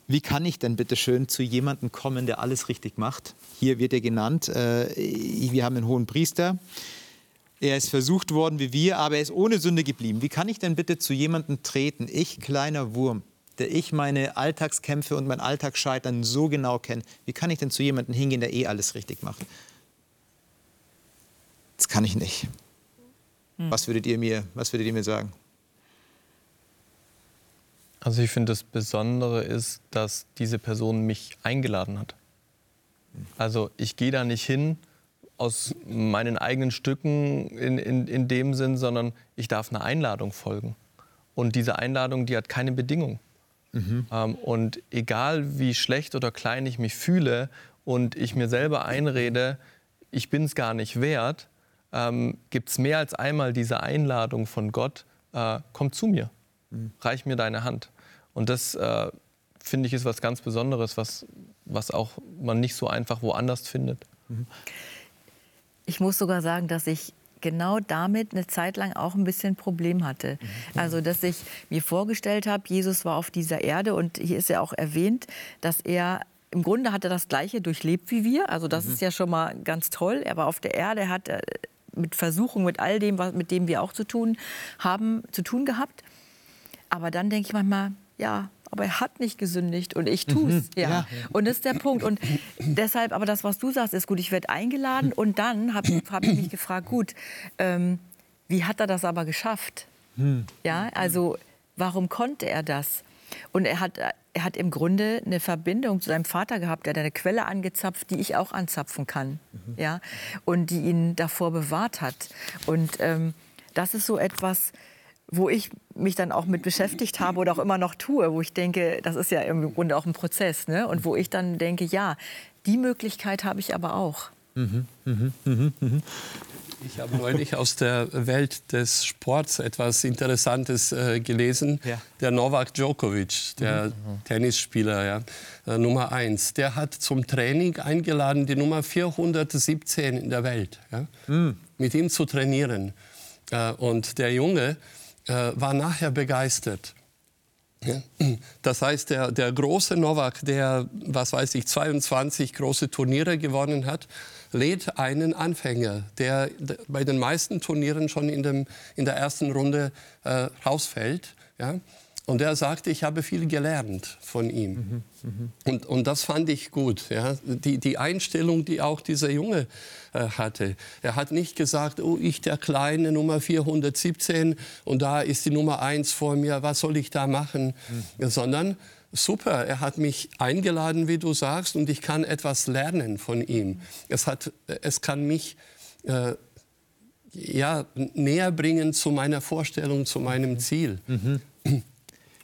Wie kann ich denn bitte schön zu jemandem kommen, der alles richtig macht? Hier wird er genannt. Äh, wir haben einen hohen Priester. Er ist versucht worden wie wir, aber er ist ohne Sünde geblieben. Wie kann ich denn bitte zu jemandem treten? Ich, kleiner Wurm, der ich meine Alltagskämpfe und mein Alltagsscheitern so genau kenne, wie kann ich denn zu jemandem hingehen, der eh alles richtig macht? Das kann ich nicht. Hm. Was, würdet ihr mir, was würdet ihr mir sagen? Also ich finde das Besondere ist, dass diese Person mich eingeladen hat. Also ich gehe da nicht hin aus meinen eigenen Stücken in, in, in dem Sinn, sondern ich darf einer Einladung folgen. Und diese Einladung, die hat keine Bedingung. Mhm. Ähm, und egal wie schlecht oder klein ich mich fühle und ich mir selber einrede, ich bin es gar nicht wert, ähm, gibt es mehr als einmal diese Einladung von Gott, äh, komm zu mir, mhm. reich mir deine Hand. Und das äh, finde ich ist was ganz Besonderes, was, was auch man nicht so einfach woanders findet. Mhm. Ich muss sogar sagen, dass ich genau damit eine Zeit lang auch ein bisschen Problem hatte. Mhm. Also, dass ich mir vorgestellt habe, Jesus war auf dieser Erde und hier ist ja auch erwähnt, dass er im Grunde hat er das Gleiche durchlebt wie wir. Also das mhm. ist ja schon mal ganz toll. Er war auf der Erde, er hat äh, mit Versuchung, mit all dem, was, mit dem wir auch zu tun haben, zu tun gehabt. Aber dann denke ich manchmal, ja, aber er hat nicht gesündigt und ich tue es. Mhm, ja. ja. Und das ist der Punkt. Und deshalb, aber das, was du sagst, ist gut. Ich werde eingeladen und dann habe hab ich mich gefragt, gut, ähm, wie hat er das aber geschafft? Hm. Ja, also warum konnte er das? Und er hat, er hat im Grunde eine Verbindung zu seinem Vater gehabt. Er hat eine Quelle angezapft, die ich auch anzapfen kann. Mhm. Ja? Und die ihn davor bewahrt hat. Und ähm, das ist so etwas, wo ich mich dann auch mit beschäftigt habe oder auch immer noch tue, wo ich denke, das ist ja im Grunde auch ein Prozess, ne? und wo ich dann denke, ja, die Möglichkeit habe ich aber auch. Mhm, mh, mh, mh. Ich habe neulich aus der Welt des Sports etwas Interessantes äh, gelesen. Ja. Der Novak Djokovic, der mhm. Tennisspieler, ja, äh, Nummer eins, der hat zum Training eingeladen, die Nummer 417 in der Welt, ja, mhm. mit ihm zu trainieren. Äh, und der Junge, äh, war nachher begeistert. Das heißt, der, der große Novak, der, was weiß ich, 22 große Turniere gewonnen hat, lädt einen Anfänger, der bei den meisten Turnieren schon in, dem, in der ersten Runde äh, rausfällt. Ja? Und er sagte, ich habe viel gelernt von ihm. Mhm, mh. und, und das fand ich gut. Ja? Die, die Einstellung, die auch dieser Junge äh, hatte. Er hat nicht gesagt, oh, ich der kleine Nummer 417 und da ist die Nummer 1 vor mir, was soll ich da machen? Mhm. Sondern super, er hat mich eingeladen, wie du sagst, und ich kann etwas lernen von ihm. Es, hat, es kann mich äh, ja, näher bringen zu meiner Vorstellung, zu meinem Ziel. Mhm.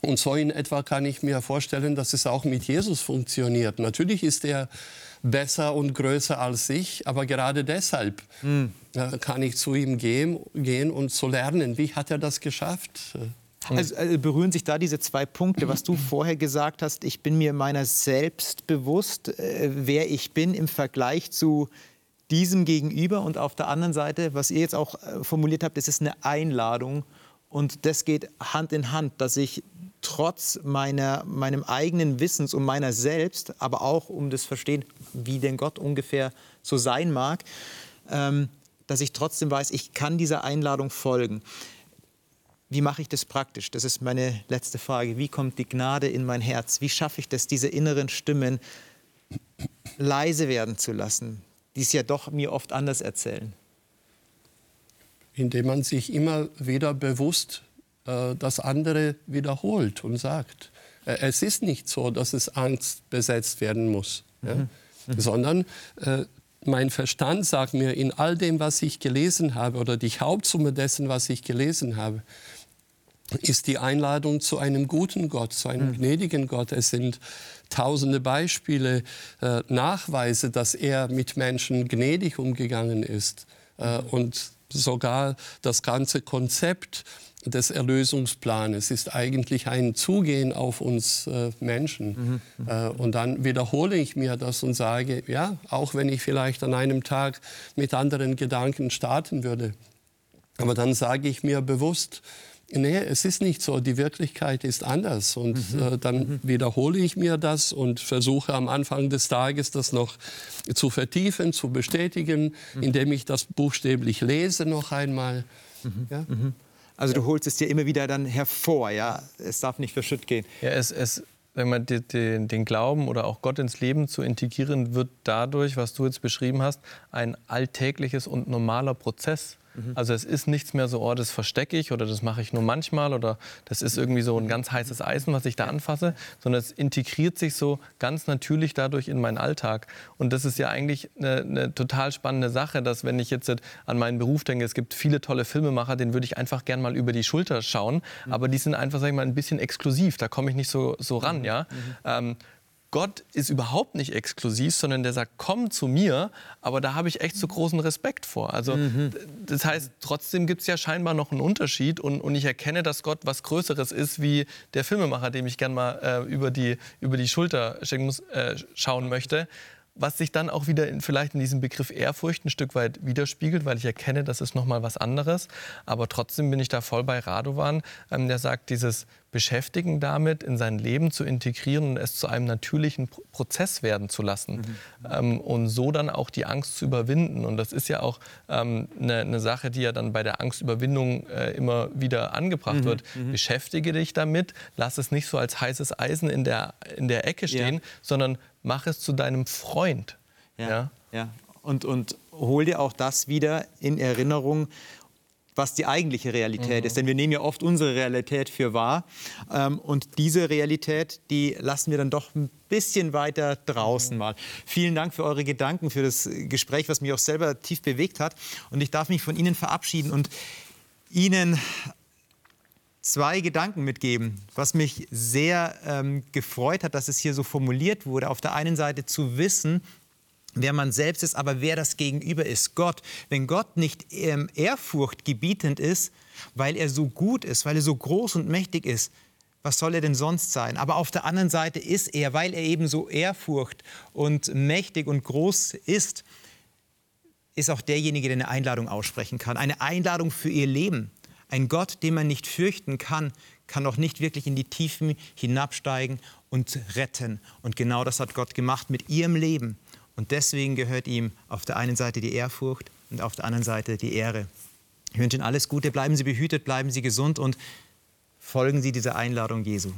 Und so in etwa kann ich mir vorstellen, dass es auch mit Jesus funktioniert. Natürlich ist er besser und größer als ich, aber gerade deshalb mhm. kann ich zu ihm gehen, gehen und zu lernen, wie hat er das geschafft. Also, also, berühren sich da diese zwei Punkte, was du vorher gesagt hast, ich bin mir meiner selbst bewusst, äh, wer ich bin im Vergleich zu diesem Gegenüber und auf der anderen Seite, was ihr jetzt auch äh, formuliert habt, das ist eine Einladung und das geht Hand in Hand, dass ich trotz meiner, meinem eigenen Wissens um meiner selbst, aber auch um das Verstehen, wie denn Gott ungefähr so sein mag, ähm, dass ich trotzdem weiß, ich kann dieser Einladung folgen. Wie mache ich das praktisch? Das ist meine letzte Frage. Wie kommt die Gnade in mein Herz? Wie schaffe ich das, diese inneren Stimmen leise werden zu lassen, die es ja doch mir oft anders erzählen? Indem man sich immer wieder bewusst äh, das andere wiederholt und sagt. Äh, es ist nicht so, dass es Angst besetzt werden muss, mhm. ja? mhm. sondern äh, mein Verstand sagt mir in all dem, was ich gelesen habe, oder die Hauptsumme dessen, was ich gelesen habe, ist die Einladung zu einem guten Gott, zu einem mhm. gnädigen Gott. Es sind tausende Beispiele, äh, Nachweise, dass er mit Menschen gnädig umgegangen ist. Äh, und sogar das ganze Konzept des Erlösungsplanes ist eigentlich ein Zugehen auf uns äh, Menschen. Mhm. Äh, und dann wiederhole ich mir das und sage, ja, auch wenn ich vielleicht an einem Tag mit anderen Gedanken starten würde, aber dann sage ich mir bewusst, Nee, es ist nicht so. Die Wirklichkeit ist anders. Und mhm. äh, dann mhm. wiederhole ich mir das und versuche am Anfang des Tages das noch zu vertiefen, zu bestätigen, mhm. indem ich das buchstäblich lese noch einmal. Mhm. Ja? Mhm. Also du holst es dir immer wieder dann hervor, ja. Es darf nicht verschütt gehen. Ja, es, es, wenn man die, die, den Glauben oder auch Gott ins Leben zu integrieren, wird dadurch, was du jetzt beschrieben hast, ein alltägliches und normaler Prozess. Mhm. Also es ist nichts mehr so, oh, das verstecke ich oder das mache ich nur manchmal oder das ist irgendwie so ein ganz heißes Eisen, was ich da anfasse, sondern es integriert sich so ganz natürlich dadurch in meinen Alltag. Und das ist ja eigentlich eine, eine total spannende Sache, dass wenn ich jetzt an meinen Beruf denke, es gibt viele tolle Filmemacher, denen würde ich einfach gern mal über die Schulter schauen, mhm. aber die sind einfach, sag ich mal, ein bisschen exklusiv, da komme ich nicht so, so ran, mhm. ja. Mhm. Ähm, Gott ist überhaupt nicht exklusiv, sondern der sagt, komm zu mir, aber da habe ich echt so großen Respekt vor. Also mhm. das heißt, trotzdem gibt es ja scheinbar noch einen Unterschied und, und ich erkenne, dass Gott was Größeres ist wie der Filmemacher, dem ich gerne mal äh, über, die, über die Schulter muss, äh, schauen möchte was sich dann auch wieder in, vielleicht in diesem Begriff Ehrfurcht ein Stück weit widerspiegelt, weil ich erkenne, das ist noch mal was anderes. Aber trotzdem bin ich da voll bei Radovan, ähm, der sagt, dieses Beschäftigen damit in sein Leben zu integrieren und es zu einem natürlichen Prozess werden zu lassen mhm. ähm, und so dann auch die Angst zu überwinden. Und das ist ja auch ähm, eine, eine Sache, die ja dann bei der Angstüberwindung äh, immer wieder angebracht mhm. wird. Mhm. Beschäftige dich damit, lass es nicht so als heißes Eisen in der, in der Ecke stehen, ja. sondern mach es zu deinem Freund. Ja, ja. ja. Und, und hol dir auch das wieder in Erinnerung, was die eigentliche Realität mhm. ist. Denn wir nehmen ja oft unsere Realität für wahr. Ähm, und diese Realität, die lassen wir dann doch ein bisschen weiter draußen mhm. mal. Vielen Dank für eure Gedanken, für das Gespräch, was mich auch selber tief bewegt hat. Und ich darf mich von Ihnen verabschieden und Ihnen zwei Gedanken mitgeben, was mich sehr ähm, gefreut hat, dass es hier so formuliert wurde. Auf der einen Seite zu wissen, wer man selbst ist, aber wer das Gegenüber ist, Gott. Wenn Gott nicht ähm, Ehrfurcht ist, weil er so gut ist, weil er so groß und mächtig ist, was soll er denn sonst sein? Aber auf der anderen Seite ist er, weil er eben so Ehrfurcht und mächtig und groß ist, ist auch derjenige, der eine Einladung aussprechen kann. Eine Einladung für ihr Leben. Ein Gott, den man nicht fürchten kann, kann doch nicht wirklich in die Tiefen hinabsteigen und retten. Und genau das hat Gott gemacht mit ihrem Leben. Und deswegen gehört ihm auf der einen Seite die Ehrfurcht und auf der anderen Seite die Ehre. Ich wünsche Ihnen alles Gute, bleiben Sie behütet, bleiben Sie gesund und folgen Sie dieser Einladung Jesu.